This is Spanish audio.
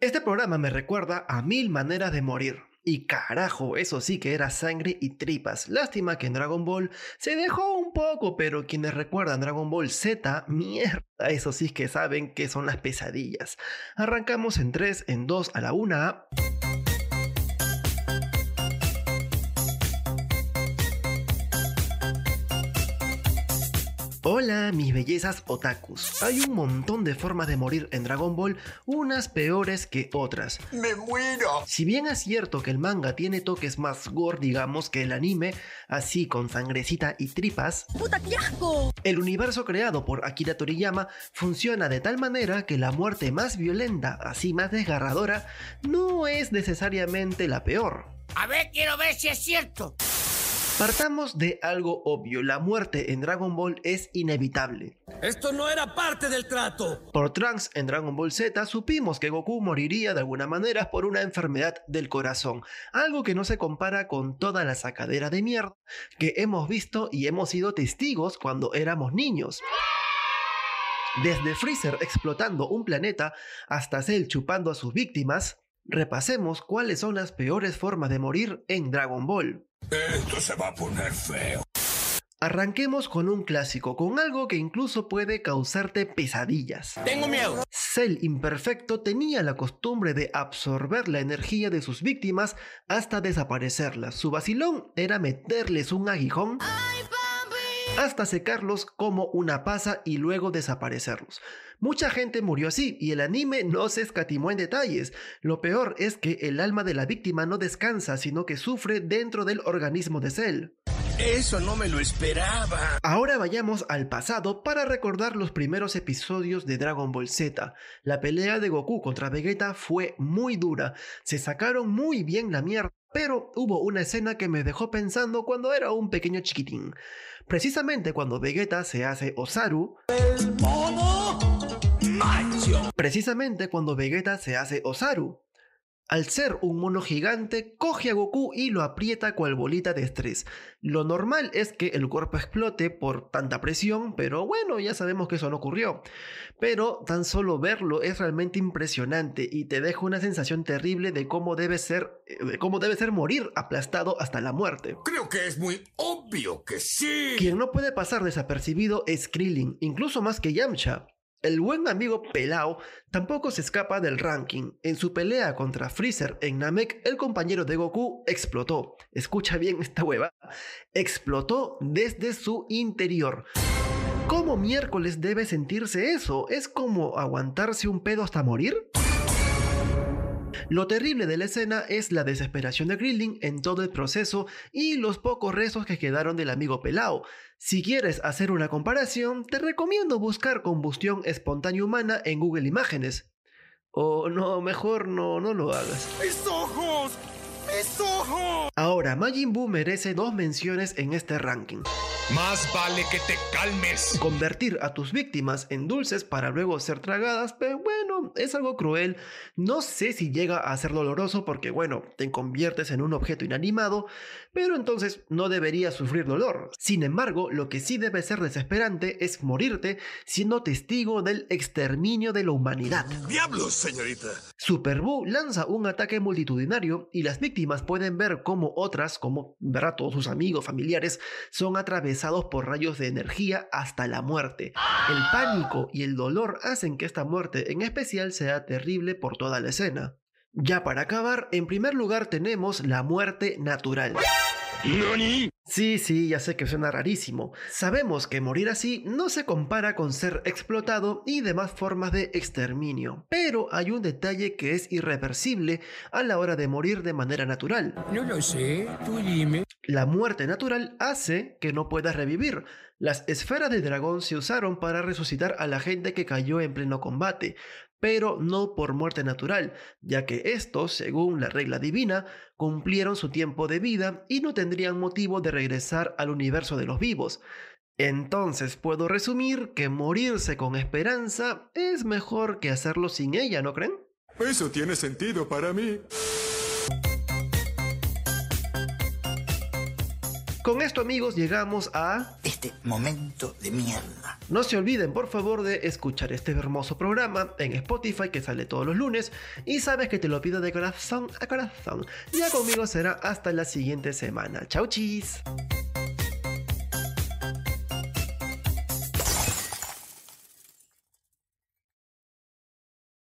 Este programa me recuerda a mil maneras de morir. Y carajo, eso sí que era sangre y tripas. Lástima que en Dragon Ball se dejó un poco, pero quienes recuerdan Dragon Ball Z, mierda, eso sí que saben que son las pesadillas. Arrancamos en 3, en 2, a la 1. Hola, mis bellezas otakus. Hay un montón de formas de morir en Dragon Ball, unas peores que otras. ¡Me muero! Si bien es cierto que el manga tiene toques más gore, digamos, que el anime, así con sangrecita y tripas, ¡Puta, qué asco! el universo creado por Akira Toriyama funciona de tal manera que la muerte más violenta, así más desgarradora, no es necesariamente la peor. A ver, quiero ver si es cierto. Partamos de algo obvio, la muerte en Dragon Ball es inevitable. Esto no era parte del trato. Por Trunks en Dragon Ball Z supimos que Goku moriría de alguna manera por una enfermedad del corazón, algo que no se compara con toda la sacadera de mierda que hemos visto y hemos sido testigos cuando éramos niños. Desde Freezer explotando un planeta hasta Cell chupando a sus víctimas, repasemos cuáles son las peores formas de morir en Dragon Ball. Esto se va a poner feo. Arranquemos con un clásico, con algo que incluso puede causarte pesadillas. Tengo miedo. Cell imperfecto tenía la costumbre de absorber la energía de sus víctimas hasta desaparecerlas. Su vacilón era meterles un aguijón hasta secarlos como una pasa y luego desaparecerlos. Mucha gente murió así y el anime no se escatimó en detalles. Lo peor es que el alma de la víctima no descansa, sino que sufre dentro del organismo de Cell. Eso no me lo esperaba. Ahora vayamos al pasado para recordar los primeros episodios de Dragon Ball Z. La pelea de Goku contra Vegeta fue muy dura, se sacaron muy bien la mierda, pero hubo una escena que me dejó pensando cuando era un pequeño chiquitín. Precisamente cuando Vegeta se hace Osaru, ¡Macho! precisamente cuando Vegeta se hace Osaru. Al ser un mono gigante, coge a Goku y lo aprieta cual bolita de estrés. Lo normal es que el cuerpo explote por tanta presión, pero bueno, ya sabemos que eso no ocurrió. Pero tan solo verlo es realmente impresionante y te deja una sensación terrible de cómo debe ser, eh, de cómo debe ser morir aplastado hasta la muerte. Creo que es muy obvio que sí. Quien no puede pasar desapercibido es Krillin, incluso más que Yamcha. El buen amigo Pelao tampoco se escapa del ranking. En su pelea contra Freezer en Namek, el compañero de Goku explotó. Escucha bien esta hueva. Explotó desde su interior. ¿Cómo miércoles debe sentirse eso? ¿Es como aguantarse un pedo hasta morir? Lo terrible de la escena es la desesperación de Krillin en todo el proceso y los pocos restos que quedaron del amigo Pelao. Si quieres hacer una comparación, te recomiendo buscar combustión espontánea humana en Google Imágenes. O no, mejor no, no lo hagas. ¡Mis ojos! ¡Mis ojos! Ahora, Majin Buu merece dos menciones en este ranking. Más vale que te calmes. Convertir a tus víctimas en dulces para luego ser tragadas, pero bueno, es algo cruel. No sé si llega a ser doloroso porque, bueno, te conviertes en un objeto inanimado, pero entonces no deberías sufrir dolor. Sin embargo, lo que sí debe ser desesperante es morirte siendo testigo del exterminio de la humanidad. ¡Diablos, señorita! Super Buu lanza un ataque multitudinario y las víctimas pueden ver cómo otras, como verá todos sus amigos, familiares, son por rayos de energía hasta la muerte. El pánico y el dolor hacen que esta muerte en especial sea terrible por toda la escena. Ya para acabar, en primer lugar tenemos la muerte natural. ¿Nani? Sí, sí, ya sé que suena rarísimo. Sabemos que morir así no se compara con ser explotado y demás formas de exterminio, pero hay un detalle que es irreversible a la hora de morir de manera natural. No lo sé, tú dime. La muerte natural hace que no puedas revivir. Las esferas de dragón se usaron para resucitar a la gente que cayó en pleno combate, pero no por muerte natural, ya que estos, según la regla divina, cumplieron su tiempo de vida y no tendrían motivo de regresar al universo de los vivos. Entonces puedo resumir que morirse con esperanza es mejor que hacerlo sin ella, ¿no creen? Eso tiene sentido para mí. con esto amigos llegamos a... Este momento de mierda. No se olviden por favor de escuchar este hermoso programa en Spotify que sale todos los lunes y sabes que te lo pido de corazón a corazón. Ya conmigo será hasta la siguiente semana. Chau chis.